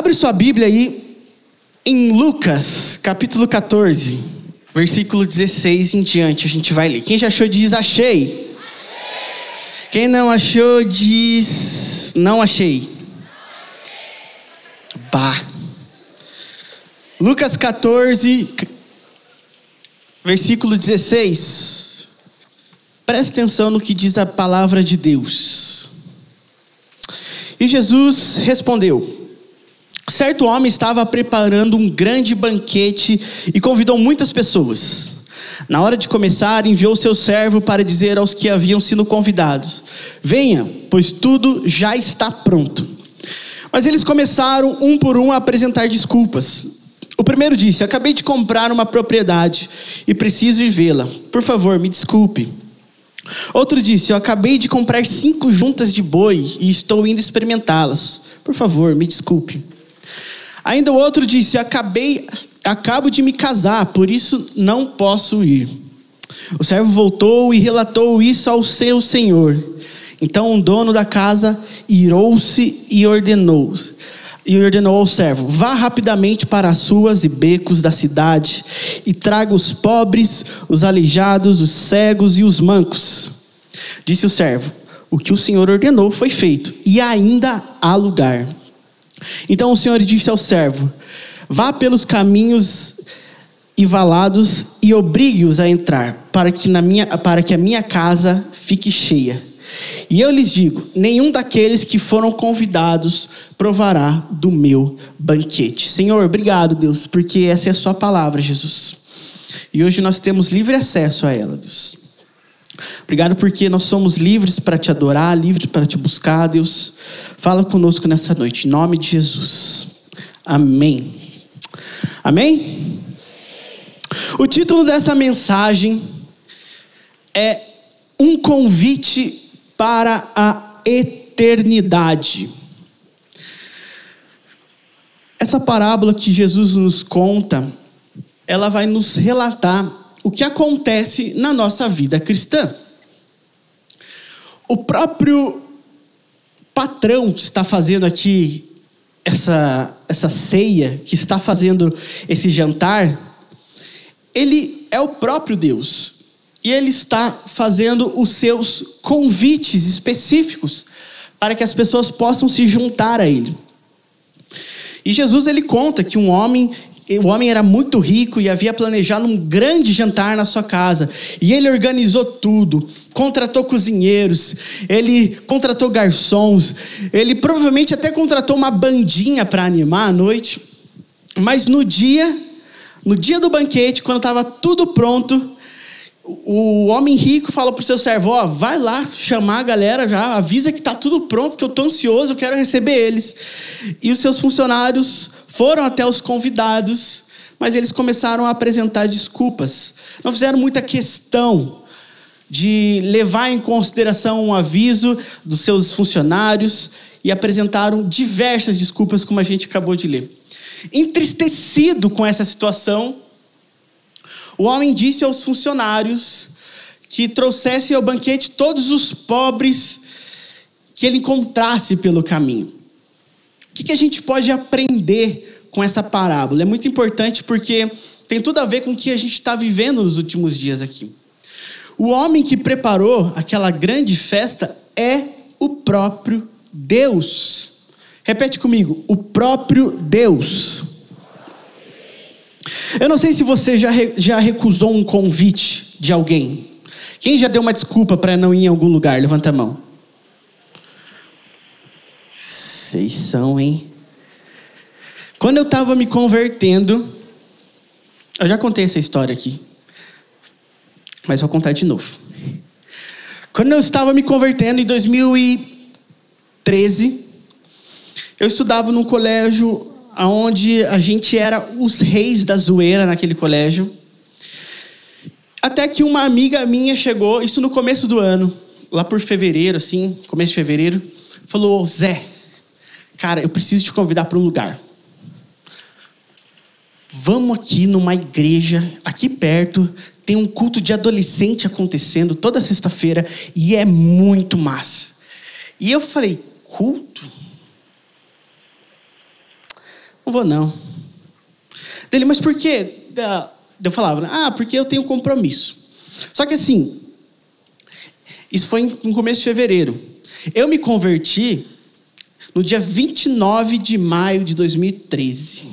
Abre sua Bíblia aí em Lucas, capítulo 14, versículo 16 em diante. A gente vai ler. Quem já achou diz achei. Quem não achou diz não achei. Bah. Lucas 14, versículo 16. Presta atenção no que diz a palavra de Deus. E Jesus respondeu: Certo homem estava preparando um grande banquete e convidou muitas pessoas. Na hora de começar, enviou seu servo para dizer aos que haviam sido convidados: Venha, pois tudo já está pronto. Mas eles começaram um por um a apresentar desculpas. O primeiro disse: Acabei de comprar uma propriedade e preciso ir vê-la. Por favor, me desculpe. Outro disse: Eu acabei de comprar cinco juntas de boi e estou indo experimentá-las. Por favor, me desculpe. Ainda o outro disse: Acabei, acabo de me casar, por isso não posso ir. O servo voltou e relatou isso ao seu senhor. Então o dono da casa irou-se e ordenou: e ordenou ao servo: Vá rapidamente para as ruas e becos da cidade e traga os pobres, os aleijados, os cegos e os mancos. Disse o servo: O que o Senhor ordenou foi feito, e ainda há lugar. Então o Senhor disse ao servo: Vá pelos caminhos e valados e obrigue-os a entrar, para que, na minha, para que a minha casa fique cheia. E eu lhes digo: nenhum daqueles que foram convidados provará do meu banquete. Senhor, obrigado, Deus, porque essa é a Sua palavra, Jesus. E hoje nós temos livre acesso a ela, Deus. Obrigado porque nós somos livres para te adorar, livres para te buscar, Deus. Fala conosco nessa noite, em nome de Jesus. Amém. Amém? O título dessa mensagem é Um convite para a eternidade. Essa parábola que Jesus nos conta, ela vai nos relatar o que acontece na nossa vida cristã. O próprio patrão que está fazendo aqui essa, essa ceia, que está fazendo esse jantar, ele é o próprio Deus. E ele está fazendo os seus convites específicos para que as pessoas possam se juntar a ele. E Jesus ele conta que um homem, o homem era muito rico e havia planejado um grande jantar na sua casa. E ele organizou tudo, contratou cozinheiros, ele contratou garçons, ele provavelmente até contratou uma bandinha para animar a noite. Mas no dia, no dia do banquete, quando estava tudo pronto, o homem rico fala para o seu servo: Ó, vai lá chamar a galera já, avisa que está tudo pronto, que eu estou ansioso, eu quero receber eles. E os seus funcionários foram até os convidados, mas eles começaram a apresentar desculpas. Não fizeram muita questão de levar em consideração um aviso dos seus funcionários e apresentaram diversas desculpas, como a gente acabou de ler. Entristecido com essa situação, o homem disse aos funcionários que trouxesse ao banquete todos os pobres que ele encontrasse pelo caminho. O que, a gente pode aprender com essa parábola? É muito importante porque tem tudo a ver com o que a gente está vivendo nos últimos dias aqui. O homem que preparou aquela grande festa é o próprio Deus. Repete comigo: o próprio Deus. Eu não sei se você já, já recusou um convite de alguém. Quem já deu uma desculpa para não ir em algum lugar? Levanta a mão. Vocês são, hein? Quando eu estava me convertendo, eu já contei essa história aqui, mas vou contar de novo. Quando eu estava me convertendo em 2013, eu estudava num colégio onde a gente era os reis da zoeira naquele colégio. Até que uma amiga minha chegou, isso no começo do ano, lá por fevereiro, assim, começo de fevereiro, falou: Zé, cara, eu preciso te convidar para um lugar. Vamos aqui numa igreja, aqui perto, tem um culto de adolescente acontecendo toda sexta-feira e é muito massa. E eu falei: culto? Não vou não. Dele, mas por quê? Eu falava, ah, porque eu tenho compromisso. Só que assim, isso foi no começo de fevereiro. Eu me converti no dia 29 de maio de 2013.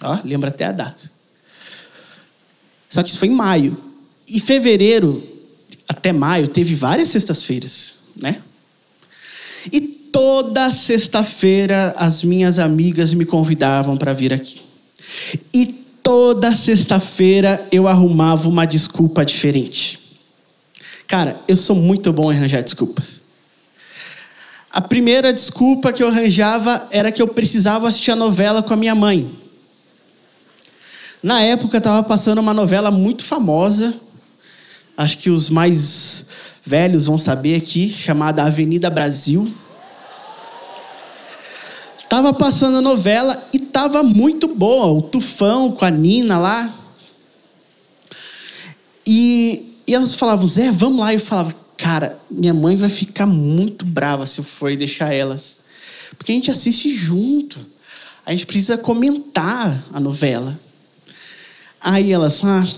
Ó, lembra até a data. Só que isso foi em maio. E fevereiro até maio teve várias sextas-feiras, né? E toda sexta-feira as minhas amigas me convidavam para vir aqui. E toda sexta-feira eu arrumava uma desculpa diferente. Cara, eu sou muito bom em arranjar desculpas. A primeira desculpa que eu arranjava era que eu precisava assistir a novela com a minha mãe. Na época estava passando uma novela muito famosa, acho que os mais velhos vão saber aqui, chamada Avenida Brasil. Tava passando a novela e tava muito boa, o Tufão com a Nina lá. E, e elas falavam, Zé, vamos lá. E eu falava, cara, minha mãe vai ficar muito brava se eu for deixar elas. Porque a gente assiste junto. A gente precisa comentar a novela. Aí elas, ah,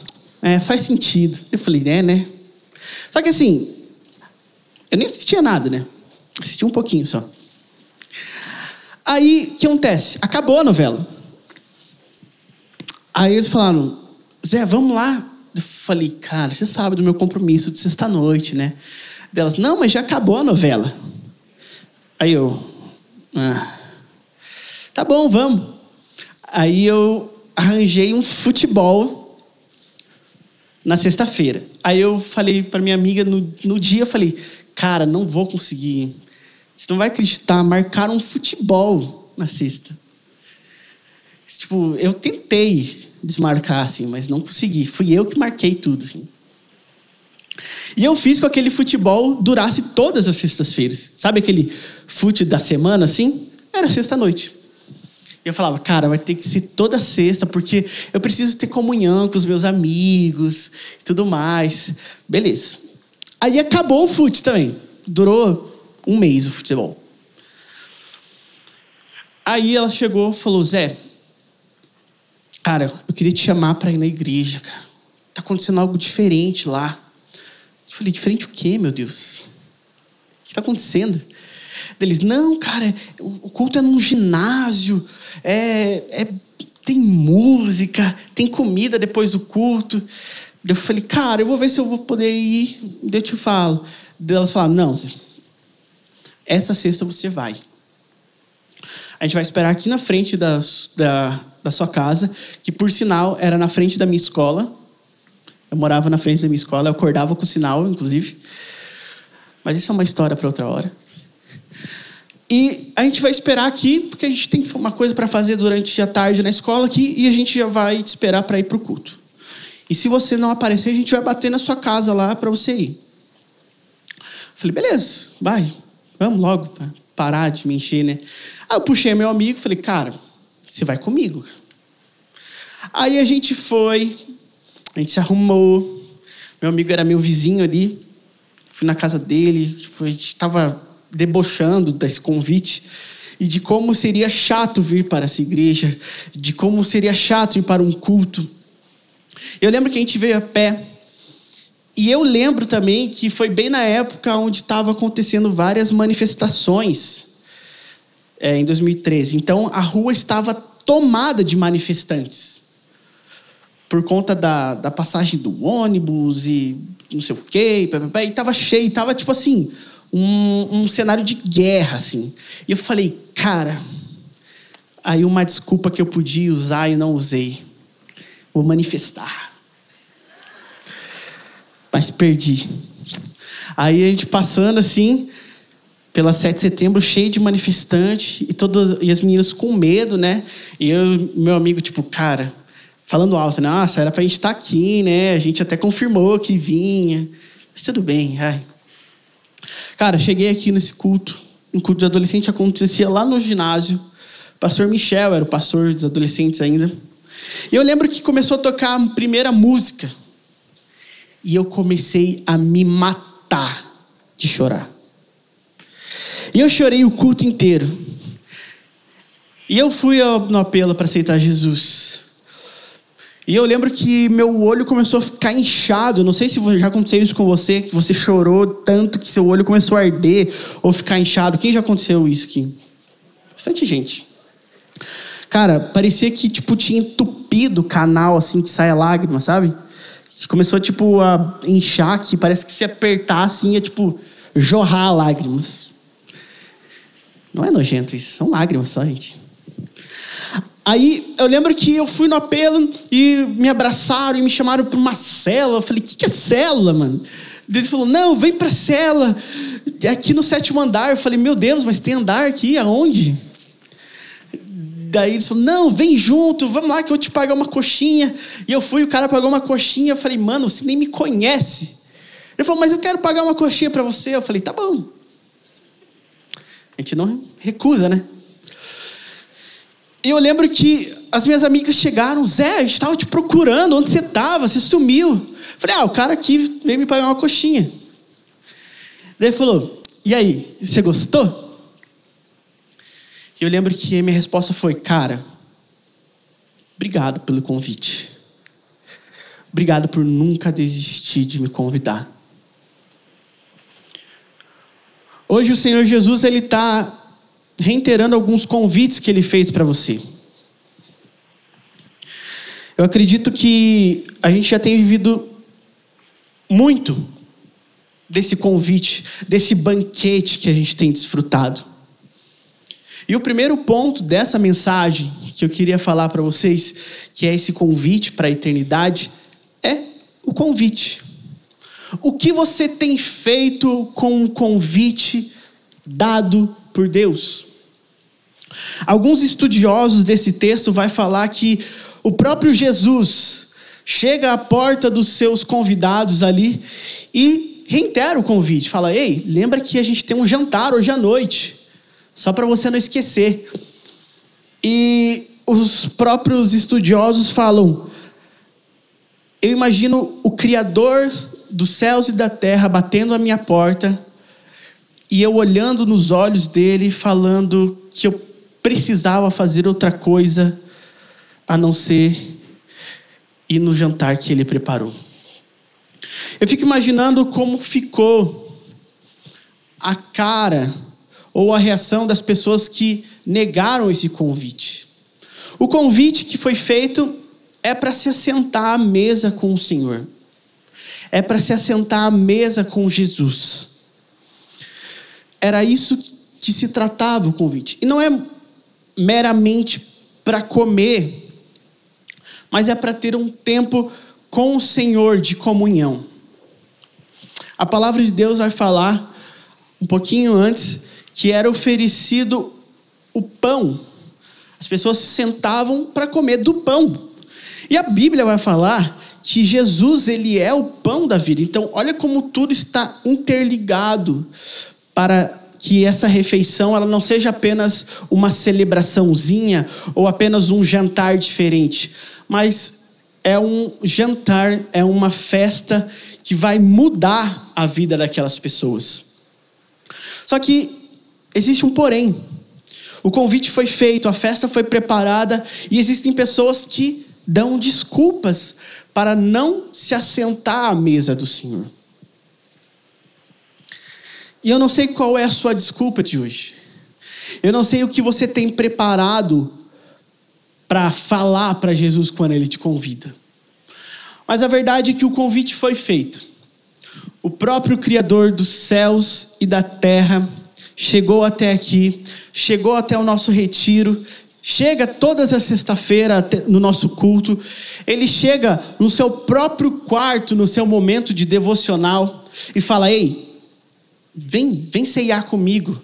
é, faz sentido. Eu falei, é, né? Só que assim, eu nem assistia nada, né? Assisti um pouquinho só. Aí, o que acontece? Acabou a novela. Aí eles falaram, Zé, vamos lá eu falei, cara, você sabe do meu compromisso de sexta-noite, né? Delas, não, mas já acabou a novela. Aí eu, ah, tá bom, vamos. Aí eu arranjei um futebol na sexta-feira. Aí eu falei para minha amiga, no, no dia eu falei, cara, não vou conseguir. Você não vai acreditar, marcaram um futebol na sexta. Tipo, eu tentei desmarcar, assim, mas não consegui. Fui eu que marquei tudo. Assim. E eu fiz com que aquele futebol durasse todas as sextas-feiras. Sabe aquele fute da semana, assim? Era sexta-noite. E eu falava, cara, vai ter que ser toda sexta, porque eu preciso ter comunhão com os meus amigos e tudo mais. Beleza. Aí acabou o fute também. Durou um mês o futebol. Aí ela chegou e falou, Zé, Cara, eu queria te chamar para ir na igreja, cara. Tá acontecendo algo diferente lá. Eu falei, diferente o quê, meu Deus? O que está acontecendo? Eles, não, cara, o culto é num ginásio, é, é, tem música, tem comida depois do culto. Eu falei, cara, eu vou ver se eu vou poder ir, eu te falo. Elas falaram, não, essa sexta você vai. A gente vai esperar aqui na frente das, da, da sua casa, que por sinal era na frente da minha escola. Eu morava na frente da minha escola, eu acordava com o sinal, inclusive. Mas isso é uma história para outra hora. E a gente vai esperar aqui, porque a gente tem uma coisa para fazer durante a tarde na escola aqui, e a gente já vai te esperar para ir para o culto. E se você não aparecer, a gente vai bater na sua casa lá para você ir. Falei, beleza, vai, vamos logo, para parar de me encher, né? Aí eu puxei meu amigo, falei, cara, você vai comigo. Aí a gente foi, a gente se arrumou. Meu amigo era meu vizinho ali. Fui na casa dele, tipo, a gente estava debochando desse convite e de como seria chato vir para essa igreja, de como seria chato ir para um culto. Eu lembro que a gente veio a pé. E eu lembro também que foi bem na época onde estava acontecendo várias manifestações é, em 2013. Então a rua estava tomada de manifestantes. Por conta da, da passagem do ônibus e não sei o quê, e estava cheio, estava tipo assim, um, um cenário de guerra, assim. E eu falei, cara, aí uma desculpa que eu podia usar e não usei. Vou manifestar. Mas perdi. Aí a gente passando assim, pela 7 de setembro, cheio de manifestante e todas e as meninas com medo, né? E eu, meu amigo, tipo, cara, falando alto, né? Nossa, era pra gente estar tá aqui, né? A gente até confirmou que vinha. Mas tudo bem, ai. Cara, cheguei aqui nesse culto. Um culto de adolescente acontecia lá no ginásio. Pastor Michel era o pastor dos adolescentes ainda. E eu lembro que começou a tocar a primeira música. E eu comecei a me matar de chorar. E eu chorei o culto inteiro. E eu fui no apelo para aceitar Jesus. E eu lembro que meu olho começou a ficar inchado. Não sei se já aconteceu isso com você, que você chorou tanto que seu olho começou a arder ou ficar inchado. Quem já aconteceu isso aqui? Bastante gente. Cara, parecia que tipo tinha entupido o canal assim que sai a lágrima, sabe? Começou tipo a inchar que parece que se apertar assim ia tipo jorrar lágrimas. Não é nojento isso, são lágrimas só, gente. Aí eu lembro que eu fui no apelo e me abraçaram e me chamaram para uma cela. Eu falei, o que, que é cela, mano? Ele falou, não, vem pra cela, aqui no sétimo andar. Eu falei, meu Deus, mas tem andar aqui, aonde? Daí eles falaram, não, vem junto, vamos lá que eu te pagar uma coxinha. E eu fui, o cara pagou uma coxinha. Eu falei, mano, você nem me conhece. Ele falou, mas eu quero pagar uma coxinha para você. Eu falei, tá bom. A gente não recusa, né? Eu lembro que as minhas amigas chegaram, Zé, a gente estava te procurando, onde você estava? Você sumiu. Falei, ah, o cara aqui veio me pagar uma coxinha. Daí ele falou, e aí, você gostou? E eu lembro que minha resposta foi, cara, obrigado pelo convite. Obrigado por nunca desistir de me convidar. Hoje o Senhor Jesus ele está reiterando alguns convites que ele fez para você. Eu acredito que a gente já tem vivido muito desse convite, desse banquete que a gente tem desfrutado. E o primeiro ponto dessa mensagem que eu queria falar para vocês, que é esse convite para a eternidade, é o convite. O que você tem feito com o convite dado por Deus. Alguns estudiosos desse texto vai falar que o próprio Jesus chega à porta dos seus convidados ali e reitera o convite, fala: "Ei, lembra que a gente tem um jantar hoje à noite, só para você não esquecer". E os próprios estudiosos falam: Eu imagino o criador dos céus e da terra batendo a minha porta e eu olhando nos olhos dele, falando que eu precisava fazer outra coisa a não ser ir no jantar que ele preparou. Eu fico imaginando como ficou a cara ou a reação das pessoas que negaram esse convite. O convite que foi feito é para se assentar à mesa com o Senhor, é para se assentar à mesa com Jesus. Era isso que se tratava o convite. E não é meramente para comer, mas é para ter um tempo com o Senhor de comunhão. A palavra de Deus vai falar um pouquinho antes que era oferecido o pão. As pessoas se sentavam para comer do pão. E a Bíblia vai falar que Jesus ele é o pão da vida. Então, olha como tudo está interligado para que essa refeição ela não seja apenas uma celebraçãozinha ou apenas um jantar diferente, mas é um jantar, é uma festa que vai mudar a vida daquelas pessoas. Só que existe um porém. O convite foi feito, a festa foi preparada e existem pessoas que dão desculpas para não se assentar à mesa do Senhor. E eu não sei qual é a sua desculpa de hoje. Eu não sei o que você tem preparado para falar para Jesus quando ele te convida. Mas a verdade é que o convite foi feito. O próprio Criador dos céus e da terra chegou até aqui, chegou até o nosso retiro, chega todas as sexta-feira no nosso culto, ele chega no seu próprio quarto, no seu momento de devocional e fala: Ei, Vem, vem ceiar comigo.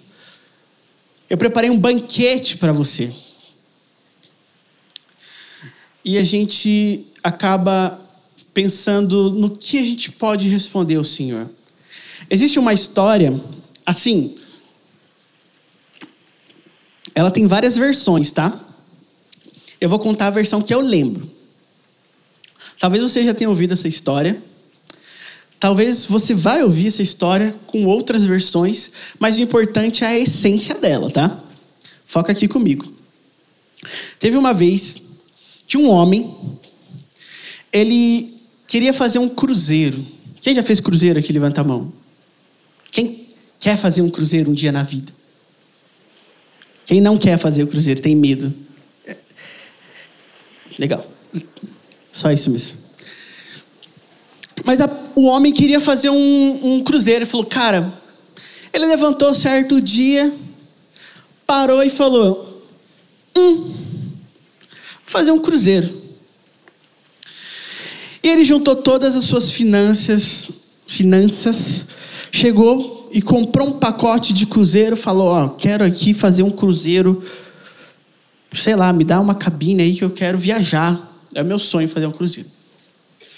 Eu preparei um banquete para você. E a gente acaba pensando no que a gente pode responder ao Senhor. Existe uma história, assim, ela tem várias versões, tá? Eu vou contar a versão que eu lembro. Talvez você já tenha ouvido essa história. Talvez você vai ouvir essa história com outras versões, mas o importante é a essência dela, tá? Foca aqui comigo. Teve uma vez que um homem, ele queria fazer um cruzeiro. Quem já fez cruzeiro aqui? Levanta a mão. Quem quer fazer um cruzeiro um dia na vida? Quem não quer fazer o cruzeiro, tem medo. Legal. Só isso mesmo. Mas a, o homem queria fazer um, um cruzeiro. Ele falou, cara, ele levantou certo dia, parou e falou: Hum, vou fazer um cruzeiro. E ele juntou todas as suas finanças, finanças, chegou e comprou um pacote de cruzeiro, falou: "Ó, quero aqui fazer um cruzeiro, sei lá, me dá uma cabine aí que eu quero viajar. É meu sonho fazer um cruzeiro".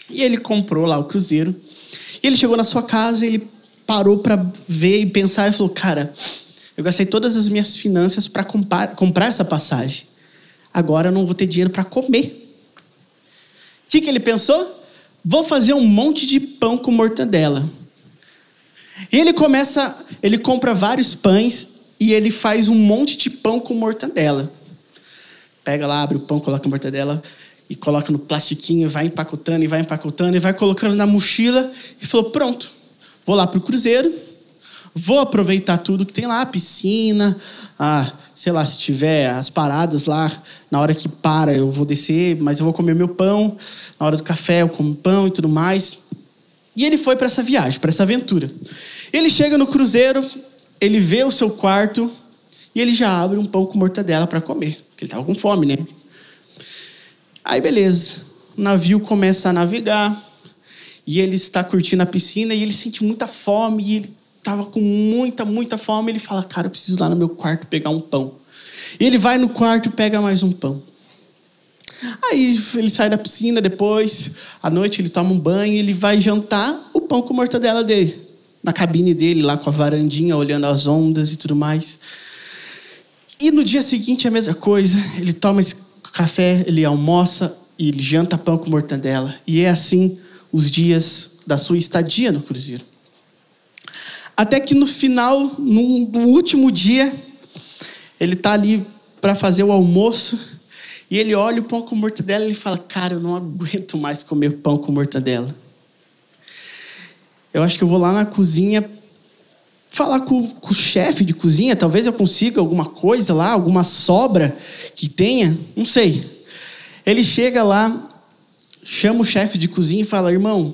E ele comprou lá o cruzeiro. E ele chegou na sua casa, ele parou para ver e pensar e falou: "Cara, eu gastei todas as minhas finanças para comprar, comprar essa passagem. Agora eu não vou ter dinheiro para comer. O que, que ele pensou? Vou fazer um monte de pão com mortadela. E ele começa, ele compra vários pães e ele faz um monte de pão com mortadela. Pega lá, abre o pão, coloca a mortadela e coloca no plastiquinho, vai empacotando e vai empacotando e vai colocando na mochila e falou: pronto, vou lá pro cruzeiro, vou aproveitar tudo que tem lá, a piscina, a, sei lá, se tiver as paradas lá, na hora que para eu vou descer, mas eu vou comer meu pão, na hora do café eu como pão e tudo mais. E ele foi para essa viagem, para essa aventura. Ele chega no cruzeiro, ele vê o seu quarto e ele já abre um pão com mortadela para comer, ele estava com fome, né? Aí beleza, o navio começa a navegar e ele está curtindo a piscina e ele sente muita fome e ele estava com muita, muita fome. Ele fala, cara, eu preciso ir lá no meu quarto pegar um pão. Ele vai no quarto e pega mais um pão. Aí ele sai da piscina depois, à noite ele toma um banho ele vai jantar o pão com mortadela dele. Na cabine dele, lá com a varandinha, olhando as ondas e tudo mais. E no dia seguinte a mesma coisa. Ele toma esse café, ele almoça e ele janta pão com mortadela. E é assim os dias da sua estadia no cruzeiro. Até que no final, no último dia, ele está ali para fazer o almoço e ele olha o pão com mortadela e ele fala: Cara, eu não aguento mais comer pão com mortadela. Eu acho que eu vou lá na cozinha falar com, com o chefe de cozinha. Talvez eu consiga alguma coisa lá, alguma sobra que tenha. Não sei. Ele chega lá, chama o chefe de cozinha e fala: Irmão,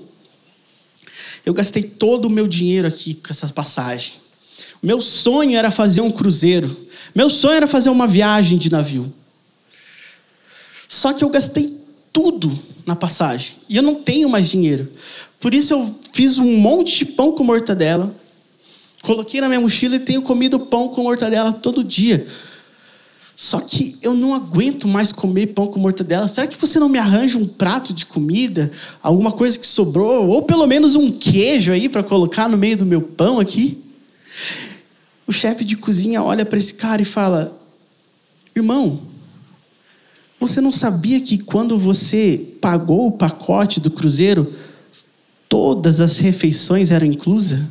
eu gastei todo o meu dinheiro aqui com essas passagens. Meu sonho era fazer um cruzeiro. Meu sonho era fazer uma viagem de navio. Só que eu gastei tudo na passagem. E eu não tenho mais dinheiro. Por isso eu fiz um monte de pão com mortadela. Coloquei na minha mochila e tenho comido pão com mortadela todo dia. Só que eu não aguento mais comer pão com mortadela. Será que você não me arranja um prato de comida? Alguma coisa que sobrou? Ou pelo menos um queijo aí para colocar no meio do meu pão aqui? O chefe de cozinha olha para esse cara e fala: Irmão, você não sabia que quando você pagou o pacote do cruzeiro, todas as refeições eram inclusas?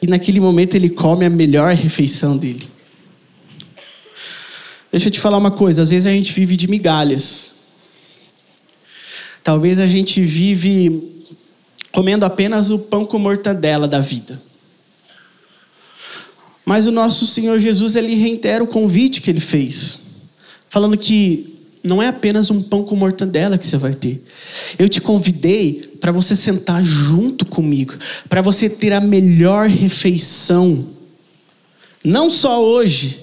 E naquele momento ele come a melhor refeição dele. Deixa eu te falar uma coisa: às vezes a gente vive de migalhas. Talvez a gente vive comendo apenas o pão com mortadela da vida. Mas o nosso Senhor Jesus, ele reitera o convite que ele fez, falando que não é apenas um pão com mortadela que você vai ter. Eu te convidei para você sentar junto comigo, para você ter a melhor refeição. Não só hoje,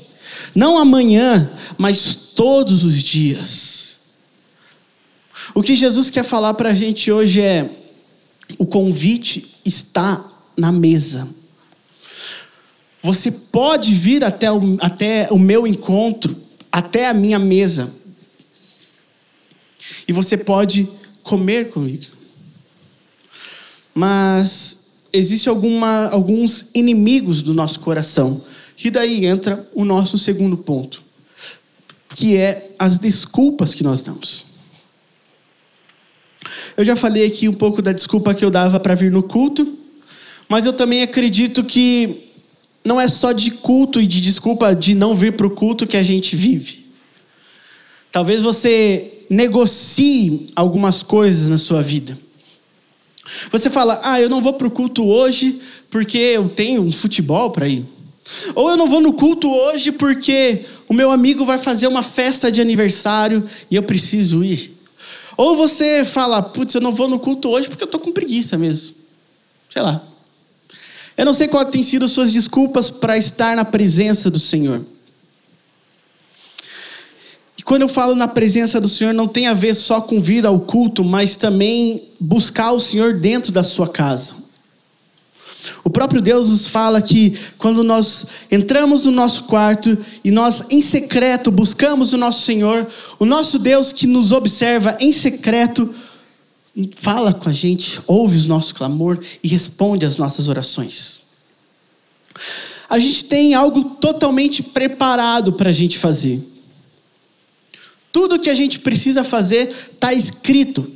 não amanhã, mas todos os dias. O que Jesus quer falar para a gente hoje é: o convite está na mesa. Você pode vir até o, até o meu encontro, até a minha mesa. E você pode comer comigo. Mas existe alguma, alguns inimigos do nosso coração. Que daí entra o nosso segundo ponto, que é as desculpas que nós damos. Eu já falei aqui um pouco da desculpa que eu dava para vir no culto, mas eu também acredito que não é só de culto e de desculpa de não vir para o culto que a gente vive. Talvez você negocie algumas coisas na sua vida. Você fala, ah, eu não vou para o culto hoje porque eu tenho um futebol para ir. Ou eu não vou no culto hoje porque o meu amigo vai fazer uma festa de aniversário e eu preciso ir. Ou você fala, putz, eu não vou no culto hoje porque eu estou com preguiça mesmo. Sei lá. Eu não sei qual tem sido suas desculpas para estar na presença do Senhor. E quando eu falo na presença do Senhor, não tem a ver só com vir ao culto, mas também buscar o Senhor dentro da sua casa. O próprio Deus nos fala que quando nós entramos no nosso quarto e nós em secreto buscamos o nosso Senhor, o nosso Deus que nos observa em secreto, fala com a gente, ouve o nosso clamor e responde às nossas orações. A gente tem algo totalmente preparado para a gente fazer. Tudo que a gente precisa fazer está escrito.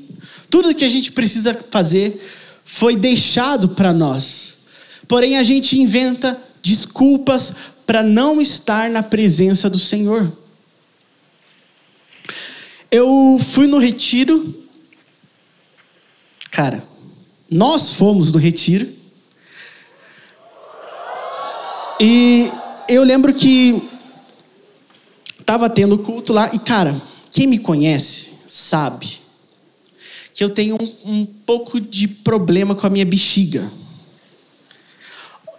Tudo que a gente precisa fazer foi deixado para nós. Porém, a gente inventa desculpas para não estar na presença do Senhor. Eu fui no retiro. Cara, nós fomos no retiro. E eu lembro que estava tendo culto lá. E, cara, quem me conhece sabe que eu tenho um, um pouco de problema com a minha bexiga.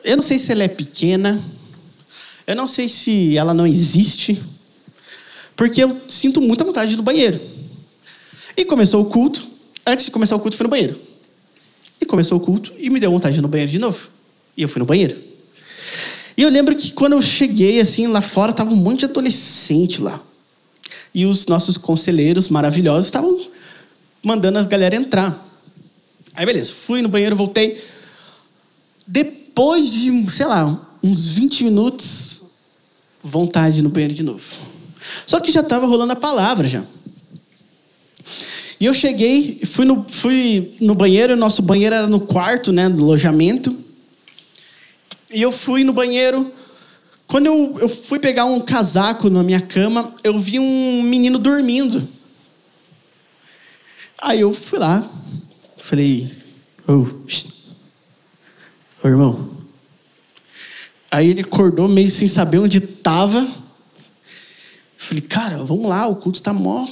Eu não sei se ela é pequena, eu não sei se ela não existe, porque eu sinto muita vontade no banheiro. E começou o culto, antes de começar o culto, fui no banheiro. E começou o culto e me deu vontade de ir no banheiro de novo. E eu fui no banheiro. E eu lembro que quando eu cheguei assim lá fora, tava um monte de adolescente lá. E os nossos conselheiros maravilhosos estavam mandando a galera entrar. Aí beleza, fui no banheiro, voltei. Depois de, sei lá, uns 20 minutos, vontade no banheiro de novo. Só que já estava rolando a palavra já. E eu cheguei, fui no, fui no banheiro, nosso banheiro era no quarto, né, do alojamento. E eu fui no banheiro. Quando eu, eu fui pegar um casaco na minha cama, eu vi um menino dormindo. Aí eu fui lá, falei, oh, Ô, irmão. Aí ele acordou meio sem saber onde estava. Falei, cara, vamos lá, o culto está mó,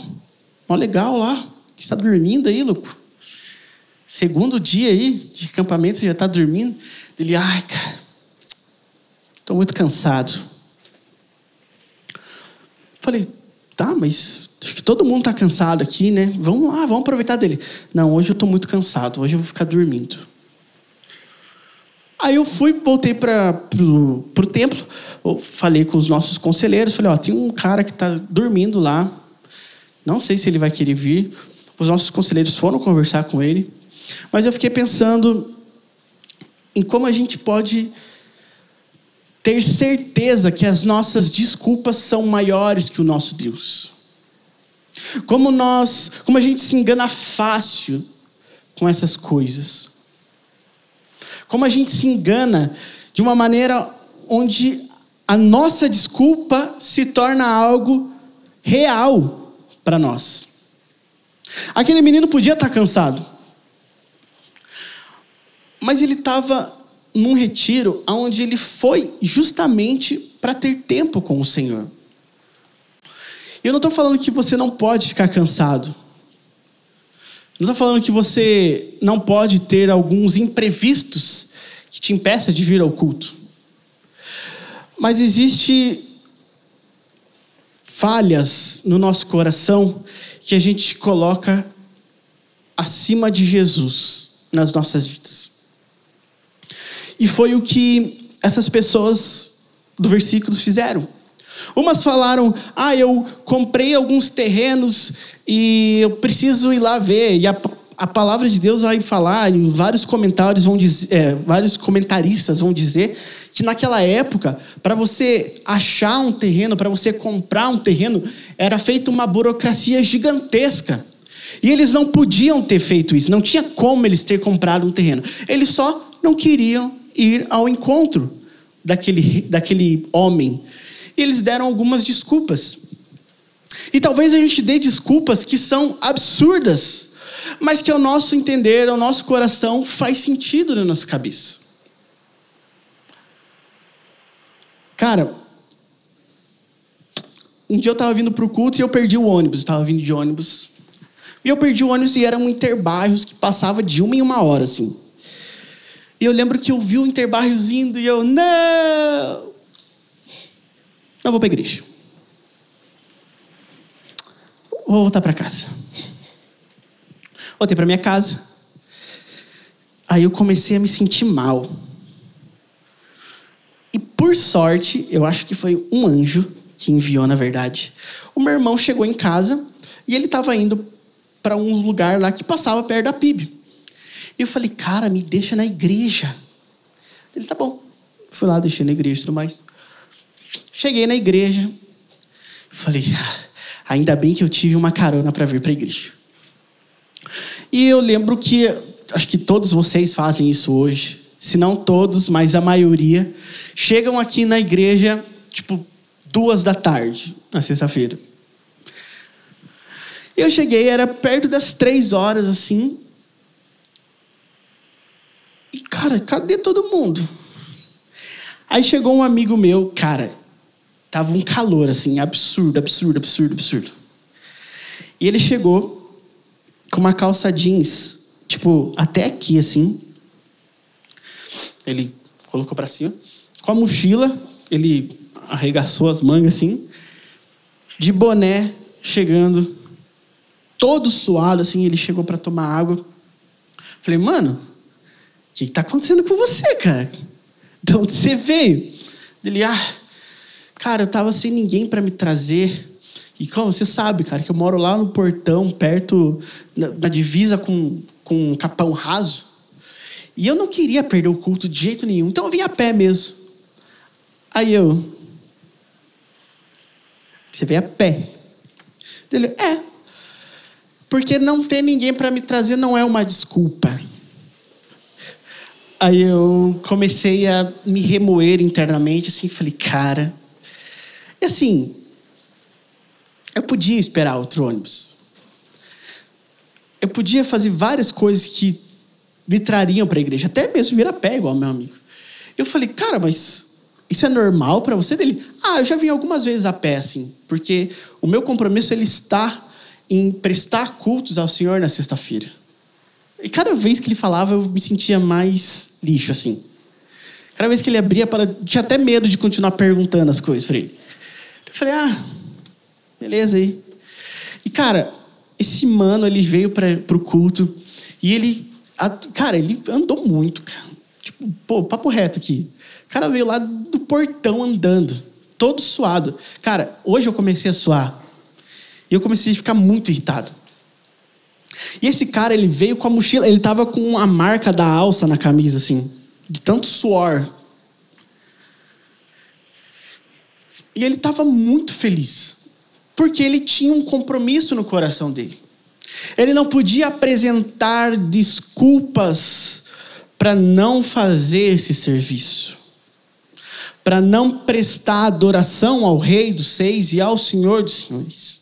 mó legal lá. Você está dormindo aí, louco? Segundo dia aí de acampamento, você já está dormindo? Ele, ai, cara, estou muito cansado. Falei, tá, mas acho que todo mundo está cansado aqui, né? Vamos lá, vamos aproveitar dele. Não, hoje eu estou muito cansado, hoje eu vou ficar dormindo. Aí eu fui, voltei para o templo, falei com os nossos conselheiros, falei, ó, tem um cara que está dormindo lá, não sei se ele vai querer vir. Os nossos conselheiros foram conversar com ele, mas eu fiquei pensando em como a gente pode ter certeza que as nossas desculpas são maiores que o nosso Deus. Como nós, como a gente se engana fácil com essas coisas. Como a gente se engana de uma maneira onde a nossa desculpa se torna algo real para nós. Aquele menino podia estar cansado, mas ele estava num retiro onde ele foi justamente para ter tempo com o Senhor. Eu não estou falando que você não pode ficar cansado. Não estou falando que você não pode ter alguns imprevistos que te impeça de vir ao culto. Mas existe falhas no nosso coração que a gente coloca acima de Jesus nas nossas vidas. E foi o que essas pessoas do versículo fizeram. Umas falaram: Ah, eu comprei alguns terrenos e eu preciso ir lá ver. E a, a palavra de Deus vai falar, e vários comentários vão dizer, é, vários comentaristas vão dizer que naquela época, para você achar um terreno, para você comprar um terreno, era feita uma burocracia gigantesca. E eles não podiam ter feito isso, não tinha como eles ter comprado um terreno. Eles só não queriam ir ao encontro daquele, daquele homem. E eles deram algumas desculpas. E talvez a gente dê desculpas que são absurdas, mas que ao nosso entender, ao nosso coração, faz sentido na nossa cabeça. Cara, um dia eu estava vindo para o culto e eu perdi o ônibus. Estava vindo de ônibus. E eu perdi o ônibus e era um interbairros que passava de uma em uma hora, assim. E eu lembro que eu vi o interbairros indo e eu, não! Não vou para igreja. Vou voltar para casa. Voltei para minha casa. Aí eu comecei a me sentir mal. E por sorte, eu acho que foi um anjo que enviou, na verdade. O meu irmão chegou em casa e ele estava indo para um lugar lá que passava perto da PIB. E eu falei, cara, me deixa na igreja. Ele, tá bom. Fui lá, deixei na igreja e tudo mais. Cheguei na igreja. Falei, ah, ainda bem que eu tive uma carona para vir para a igreja. E eu lembro que, acho que todos vocês fazem isso hoje. Se não todos, mas a maioria. Chegam aqui na igreja, tipo, duas da tarde, na sexta-feira. Eu cheguei, era perto das três horas, assim. E, cara, cadê todo mundo? Aí chegou um amigo meu, cara, tava um calor, assim, absurdo, absurdo, absurdo, absurdo. E ele chegou com uma calça jeans, tipo, até aqui, assim. Ele colocou para cima. Com a mochila, ele arregaçou as mangas assim, de boné, chegando, todo suado assim, ele chegou para tomar água. Falei, mano, o que está acontecendo com você, cara? De onde você veio? Ele, ah, cara, eu tava sem ninguém para me trazer. E como você sabe, cara, que eu moro lá no portão, perto, na divisa com, com um Capão Raso. E eu não queria perder o culto de jeito nenhum, então eu vim a pé mesmo. Aí eu, você veio a pé. Ele, é. Porque não ter ninguém para me trazer não é uma desculpa. Aí eu comecei a me remoer internamente, assim, falei, cara. E assim, eu podia esperar outro ônibus. Eu podia fazer várias coisas que me trariam para a igreja, até mesmo vir a pé, igual meu amigo. Eu falei, cara, mas isso é normal para você dele? Ah, eu já vim algumas vezes a pé, assim, porque o meu compromisso ele está em prestar cultos ao Senhor na sexta-feira. E cada vez que ele falava, eu me sentia mais lixo, assim. Cada vez que ele abria, para... tinha até medo de continuar perguntando as coisas para ele. Eu falei, ah, beleza aí. E, cara, esse mano, ele veio para o culto e ele, cara, ele andou muito, cara. Tipo, pô, papo reto aqui. O cara veio lá do portão andando, todo suado. Cara, hoje eu comecei a suar. E eu comecei a ficar muito irritado. E esse cara, ele veio com a mochila, ele tava com a marca da alça na camisa, assim, de tanto suor. E ele estava muito feliz, porque ele tinha um compromisso no coração dele. Ele não podia apresentar desculpas para não fazer esse serviço para não prestar adoração ao Rei dos Seis e ao Senhor dos Senhores.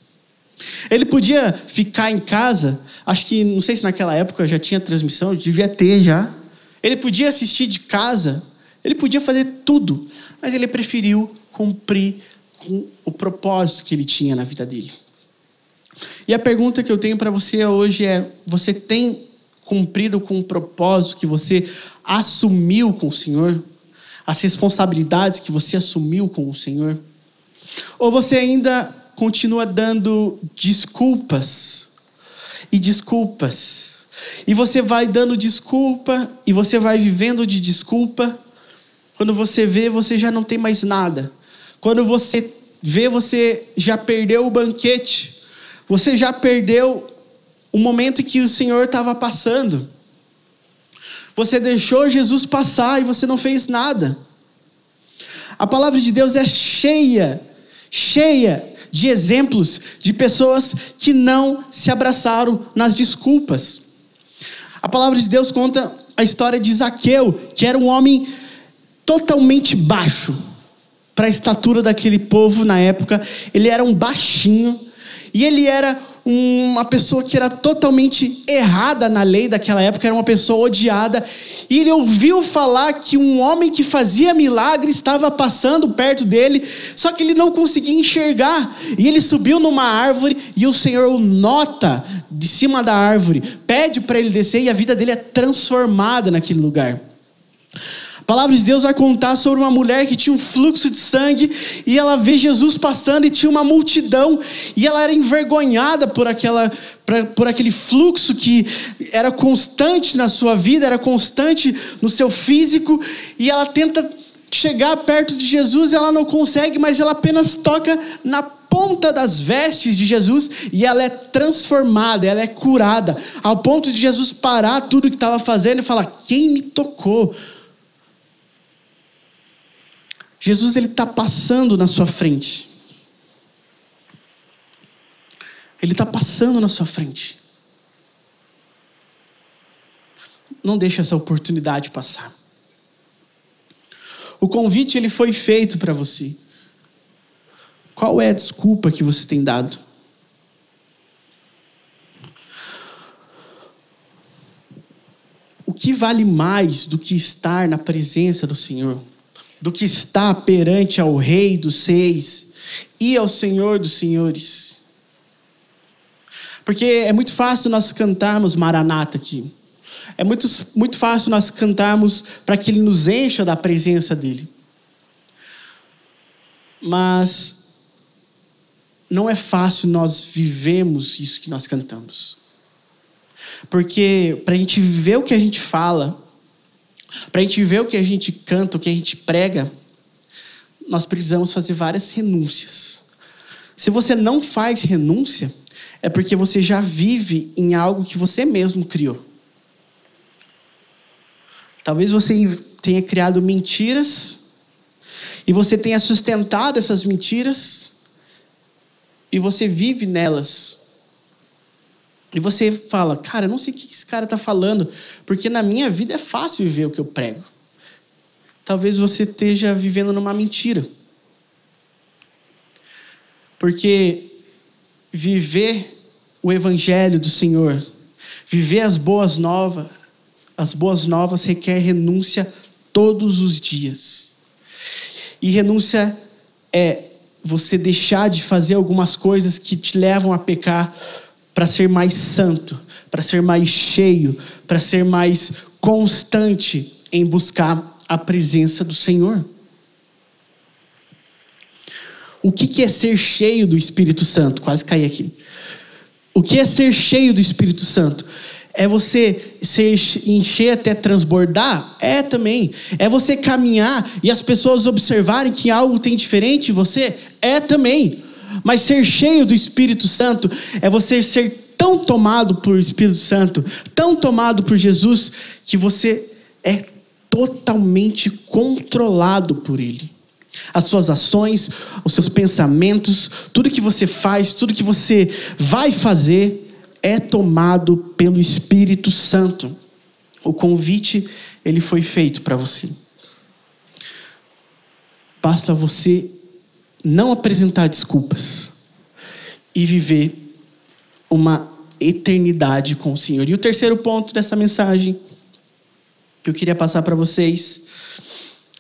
Ele podia ficar em casa, acho que, não sei se naquela época já tinha transmissão, devia ter já. Ele podia assistir de casa, ele podia fazer tudo, mas ele preferiu cumprir com o propósito que ele tinha na vida dele. E a pergunta que eu tenho para você hoje é: você tem cumprido com o propósito que você assumiu com o Senhor? as responsabilidades que você assumiu com o Senhor? Ou você ainda continua dando desculpas e desculpas? E você vai dando desculpa e você vai vivendo de desculpa. Quando você vê, você já não tem mais nada. Quando você vê, você já perdeu o banquete. Você já perdeu o momento que o Senhor estava passando. Você deixou Jesus passar e você não fez nada. A palavra de Deus é cheia, cheia de exemplos de pessoas que não se abraçaram nas desculpas. A palavra de Deus conta a história de Zaqueu, que era um homem totalmente baixo para a estatura daquele povo na época. Ele era um baixinho e ele era uma pessoa que era totalmente errada na lei daquela época, era uma pessoa odiada. E ele ouviu falar que um homem que fazia milagre estava passando perto dele, só que ele não conseguia enxergar. E ele subiu numa árvore e o Senhor o nota de cima da árvore, pede para ele descer e a vida dele é transformada naquele lugar. Palavra de Deus vai contar sobre uma mulher que tinha um fluxo de sangue e ela vê Jesus passando e tinha uma multidão e ela era envergonhada por, aquela, por aquele fluxo que era constante na sua vida, era constante no seu físico e ela tenta chegar perto de Jesus e ela não consegue, mas ela apenas toca na ponta das vestes de Jesus e ela é transformada, ela é curada, ao ponto de Jesus parar tudo que estava fazendo e falar: Quem me tocou? Jesus ele está passando na sua frente. Ele está passando na sua frente. Não deixe essa oportunidade passar. O convite ele foi feito para você. Qual é a desculpa que você tem dado? O que vale mais do que estar na presença do Senhor? Do que está perante ao Rei dos Seis e ao Senhor dos Senhores. Porque é muito fácil nós cantarmos Maranata aqui. É muito, muito fácil nós cantarmos para que Ele nos encha da presença dEle. Mas não é fácil nós vivemos isso que nós cantamos. Porque para a gente viver o que a gente fala, para a gente ver o que a gente canta, o que a gente prega, nós precisamos fazer várias renúncias. Se você não faz renúncia, é porque você já vive em algo que você mesmo criou. Talvez você tenha criado mentiras e você tenha sustentado essas mentiras e você vive nelas. E você fala, cara, eu não sei o que esse cara está falando, porque na minha vida é fácil viver o que eu prego. Talvez você esteja vivendo numa mentira. Porque viver o evangelho do Senhor, viver as boas novas, as boas novas requer renúncia todos os dias. E renúncia é você deixar de fazer algumas coisas que te levam a pecar para ser mais santo, para ser mais cheio, para ser mais constante em buscar a presença do Senhor. O que é ser cheio do Espírito Santo? Quase caí aqui. O que é ser cheio do Espírito Santo? É você se encher até transbordar? É também. É você caminhar e as pessoas observarem que algo tem diferente em você? É também. Mas ser cheio do Espírito Santo é você ser tão tomado por Espírito Santo, tão tomado por Jesus, que você é totalmente controlado por Ele. As suas ações, os seus pensamentos, tudo que você faz, tudo que você vai fazer, é tomado pelo Espírito Santo. O convite, ele foi feito para você. Basta você não apresentar desculpas e viver uma eternidade com o Senhor. E o terceiro ponto dessa mensagem que eu queria passar para vocês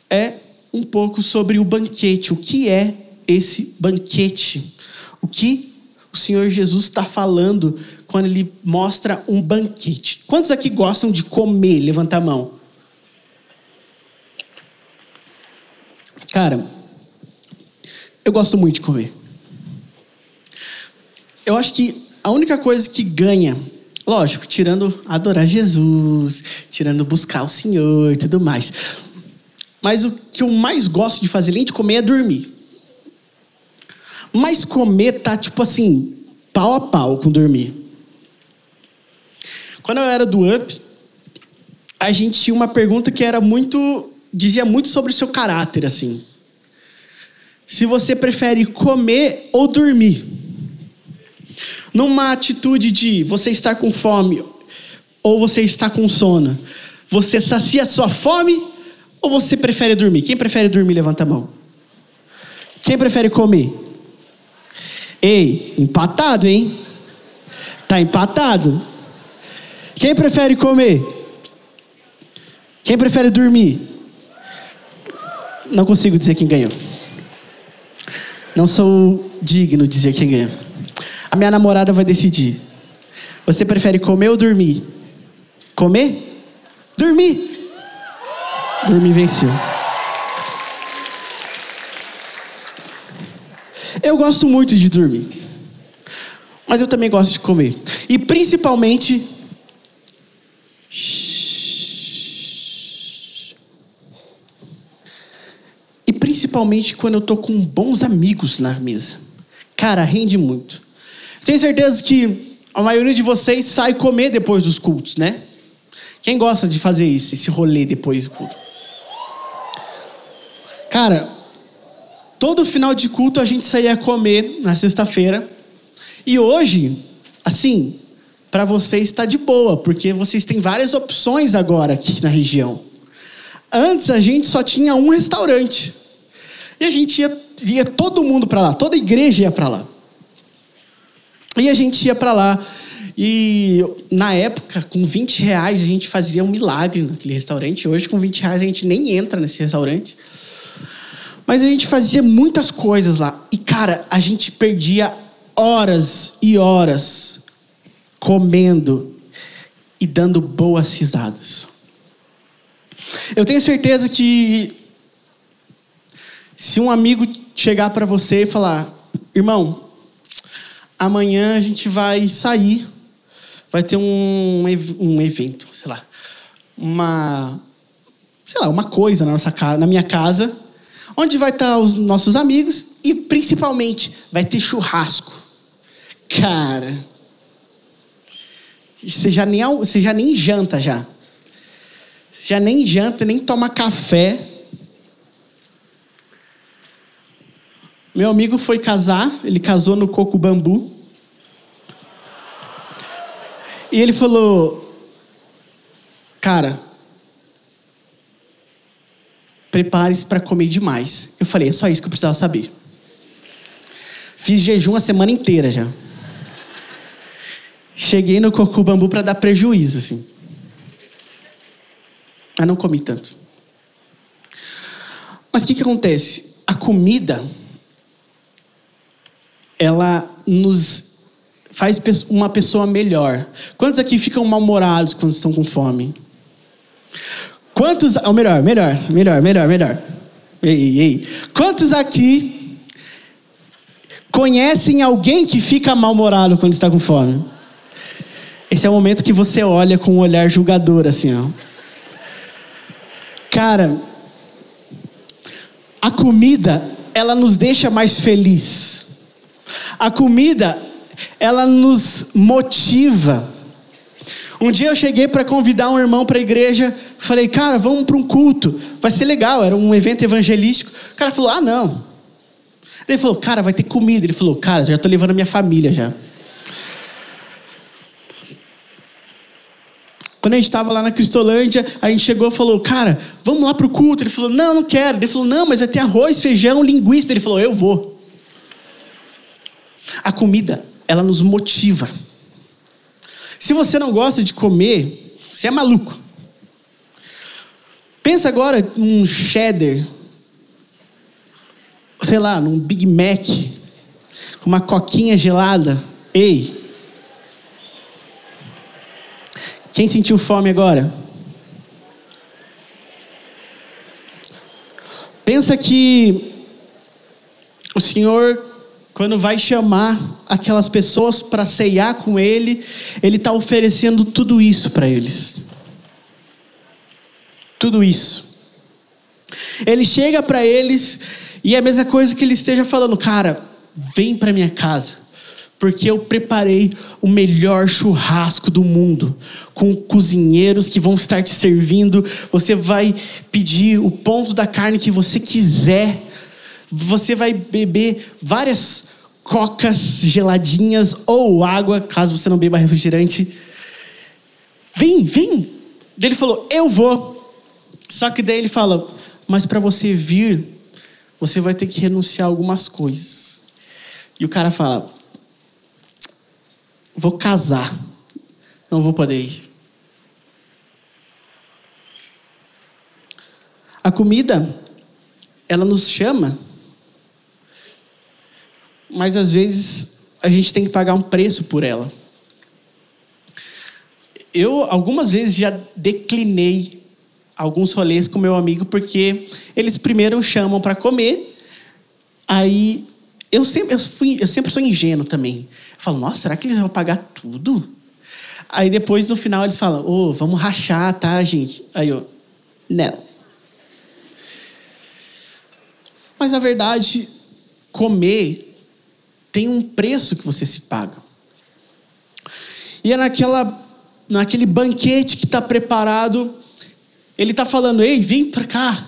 é um pouco sobre o banquete. O que é esse banquete? O que o Senhor Jesus está falando quando ele mostra um banquete? Quantos aqui gostam de comer? Levanta a mão. Cara, eu gosto muito de comer. Eu acho que a única coisa que ganha, lógico, tirando adorar Jesus, tirando buscar o Senhor e tudo mais. Mas o que eu mais gosto de fazer, além de comer, é dormir. Mas comer tá tipo assim, pau a pau com dormir. Quando eu era do UP, a gente tinha uma pergunta que era muito. dizia muito sobre o seu caráter, assim se você prefere comer ou dormir. Numa atitude de você estar com fome ou você está com sono, você sacia sua fome Ou você prefere dormir? Quem prefere dormir, levanta a mão. Quem prefere comer? Ei, empatado, hein? Tá empatado. Quem prefere comer? Quem prefere dormir? Não consigo dizer quem ganhou. Não sou digno de dizer quem ganhou. A minha namorada vai decidir. Você prefere comer ou dormir? Comer? Dormir. Dormir venceu. Eu gosto muito de dormir. Mas eu também gosto de comer. E principalmente. Principalmente quando eu tô com bons amigos na mesa. Cara, rende muito. Tenho certeza que a maioria de vocês sai comer depois dos cultos, né? Quem gosta de fazer isso, esse rolê depois do culto? Cara, todo final de culto a gente saía comer na sexta-feira. E hoje, assim, para vocês está de boa, porque vocês têm várias opções agora aqui na região. Antes a gente só tinha um restaurante. E a gente ia, ia todo mundo para lá, toda a igreja ia para lá. E a gente ia para lá. E na época, com 20 reais, a gente fazia um milagre naquele restaurante. Hoje, com 20 reais, a gente nem entra nesse restaurante. Mas a gente fazia muitas coisas lá. E, cara, a gente perdia horas e horas comendo e dando boas risadas. Eu tenho certeza que se um amigo chegar para você e falar: irmão, amanhã a gente vai sair, vai ter um, um evento, sei lá, uma, sei lá, uma coisa na nossa na minha casa, onde vai estar os nossos amigos e principalmente vai ter churrasco. Cara, você já nem, você já nem janta já. Já nem janta, nem toma café. Meu amigo foi casar, ele casou no coco bambu. E ele falou: Cara, prepare-se para comer demais. Eu falei: É só isso que eu precisava saber. Fiz jejum a semana inteira já. Cheguei no coco bambu para dar prejuízo, assim. Mas não comi tanto. Mas o que, que acontece? A comida, ela nos faz uma pessoa melhor. Quantos aqui ficam mal-humorados quando estão com fome? Quantos. Ou melhor, melhor, melhor, melhor, melhor. Ei, ei. Quantos aqui conhecem alguém que fica mal-humorado quando está com fome? Esse é o momento que você olha com um olhar julgador, assim, ó. Cara, a comida, ela nos deixa mais feliz. A comida, ela nos motiva. Um dia eu cheguei para convidar um irmão para a igreja, falei, cara, vamos para um culto, vai ser legal, era um evento evangelístico. O cara falou, ah, não. Ele falou, cara, vai ter comida. Ele falou, cara, já estou levando a minha família já. Quando a gente estava lá na Cristolândia, a gente chegou e falou, cara, vamos lá para o culto. Ele falou, não, não quero. Ele falou, não, mas vai ter arroz, feijão, linguiça. Ele falou, eu vou. A comida, ela nos motiva. Se você não gosta de comer, você é maluco. Pensa agora num cheddar, sei lá, num Big Mac, uma coquinha gelada. Ei, Quem sentiu fome agora? Pensa que o Senhor, quando vai chamar aquelas pessoas para ceiar com Ele, Ele está oferecendo tudo isso para eles. Tudo isso. Ele chega para eles e é a mesma coisa que ele esteja falando, cara, vem para minha casa porque eu preparei o melhor churrasco do mundo, com cozinheiros que vão estar te servindo. Você vai pedir o ponto da carne que você quiser. Você vai beber várias cocas geladinhas ou água, caso você não beba refrigerante. Vem, vem. Ele falou: Eu vou. Só que daí ele fala: mas para você vir, você vai ter que renunciar a algumas coisas. E o cara fala: Vou casar, não vou poder ir. A comida, ela nos chama, mas às vezes a gente tem que pagar um preço por ela. Eu, algumas vezes, já declinei alguns rolês com meu amigo, porque eles primeiro chamam para comer, aí eu sempre, eu, fui, eu sempre sou ingênuo também. Eu falo, nossa, será que eles vão pagar tudo? Aí depois, no final, eles falam, ô, oh, vamos rachar, tá, gente? Aí eu, não. Mas na verdade, comer tem um preço que você se paga. E é naquela, naquele banquete que está preparado, ele está falando: ei, vem para cá,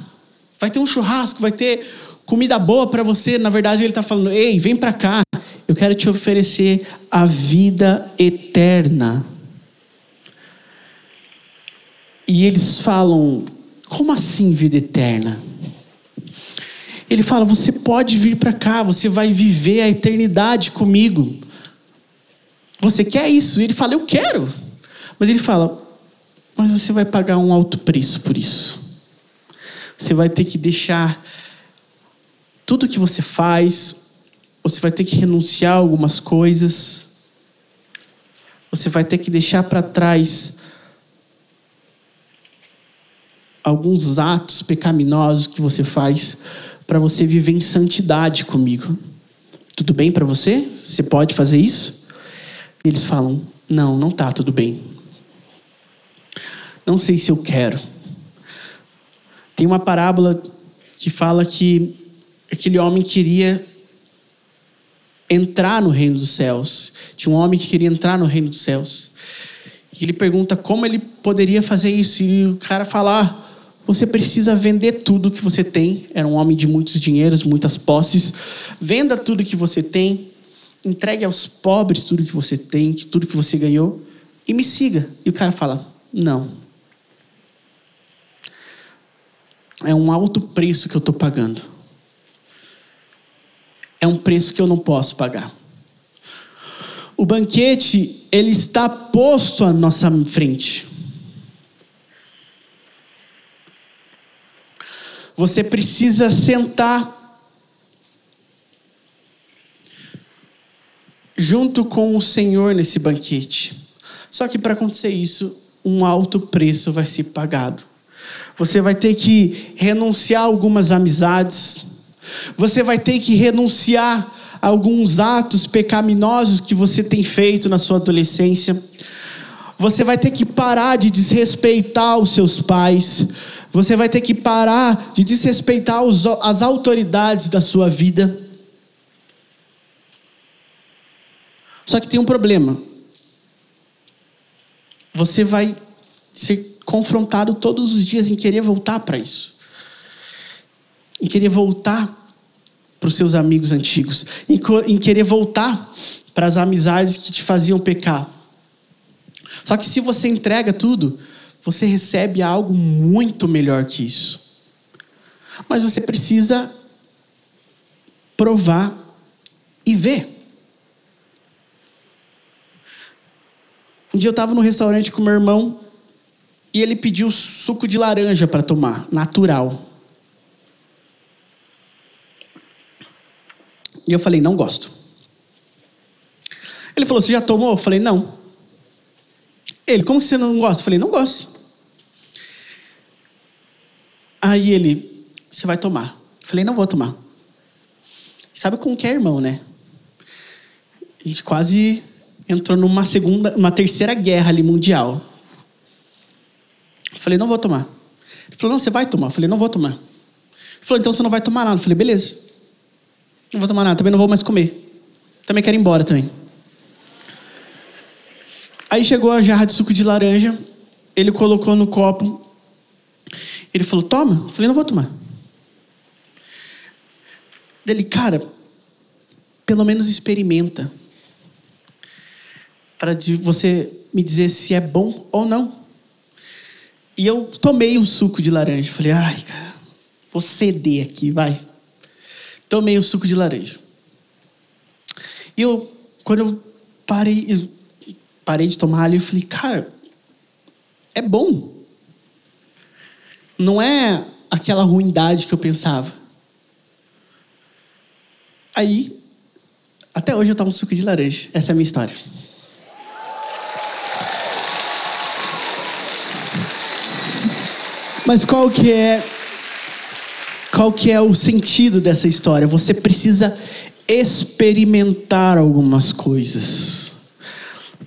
vai ter um churrasco, vai ter comida boa para você. Na verdade, ele está falando: ei, vem para cá, eu quero te oferecer a vida eterna. E eles falam: como assim vida eterna? Ele fala: Você pode vir para cá, você vai viver a eternidade comigo. Você quer isso? E ele fala: Eu quero. Mas ele fala: Mas você vai pagar um alto preço por isso. Você vai ter que deixar tudo que você faz, você vai ter que renunciar a algumas coisas, você vai ter que deixar para trás alguns atos pecaminosos que você faz para você viver em santidade comigo. Tudo bem para você? Você pode fazer isso? Eles falam: Não, não tá tudo bem. Não sei se eu quero. Tem uma parábola que fala que aquele homem queria entrar no reino dos céus. Tinha um homem que queria entrar no reino dos céus. E ele pergunta como ele poderia fazer isso. E o cara fala: ah, você precisa vender tudo que você tem. Era um homem de muitos dinheiros, muitas posses. Venda tudo que você tem. Entregue aos pobres tudo que você tem, tudo que você ganhou. E me siga. E o cara fala: Não. É um alto preço que eu estou pagando. É um preço que eu não posso pagar. O banquete, ele está posto à nossa frente. Você precisa sentar junto com o Senhor nesse banquete. Só que para acontecer isso, um alto preço vai ser pagado. Você vai ter que renunciar a algumas amizades. Você vai ter que renunciar a alguns atos pecaminosos que você tem feito na sua adolescência. Você vai ter que parar de desrespeitar os seus pais. Você vai ter que parar de desrespeitar os, as autoridades da sua vida. Só que tem um problema. Você vai ser confrontado todos os dias em querer voltar para isso. Em querer voltar para os seus amigos antigos. Em, em querer voltar para as amizades que te faziam pecar. Só que se você entrega tudo, você recebe algo muito melhor que isso. Mas você precisa provar e ver. Um dia eu estava no restaurante com meu irmão e ele pediu suco de laranja para tomar, natural. E eu falei, não gosto. Ele falou, você já tomou? Eu falei, não. Ele, como você não gosta? Eu falei, não gosto. Aí ele, você vai tomar. Eu falei, não vou tomar. Sabe como que é irmão, né? A gente quase entrou numa segunda, uma terceira guerra ali mundial. Eu falei, não vou tomar. Ele falou, não, você vai tomar. Eu falei, não vou tomar. Ele falou, então você não vai tomar nada. Eu falei, beleza. Não vou tomar nada, também não vou mais comer. Também quero ir embora também. Aí chegou a jarra de suco de laranja, ele colocou no copo. Ele falou: Toma. Eu falei: Não vou tomar. Ele, cara, pelo menos experimenta. Para você me dizer se é bom ou não. E eu tomei um suco de laranja. Falei: Ai, cara, Vou ceder aqui, vai. Tomei o suco de laranja. E eu, quando eu parei, parei de tomar ali, eu falei, cara, é bom. Não é aquela ruindade que eu pensava. Aí, até hoje eu tomo suco de laranja. Essa é a minha história. Mas qual que é qual que é o sentido dessa história? Você precisa experimentar algumas coisas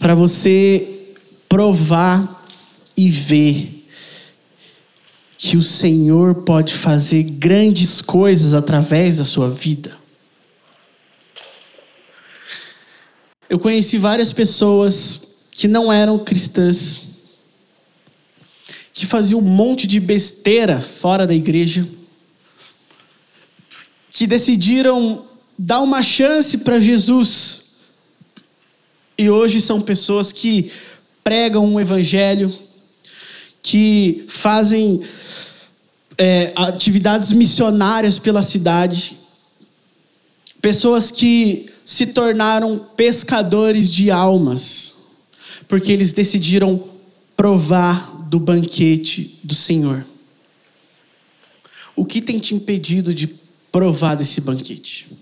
para você provar e ver que o Senhor pode fazer grandes coisas através da sua vida. Eu conheci várias pessoas que não eram cristãs que fazia um monte de besteira fora da igreja, que decidiram dar uma chance para Jesus. E hoje são pessoas que pregam um evangelho, que fazem é, atividades missionárias pela cidade, pessoas que se tornaram pescadores de almas, porque eles decidiram provar do banquete do Senhor. O que tem te impedido de provar desse banquete?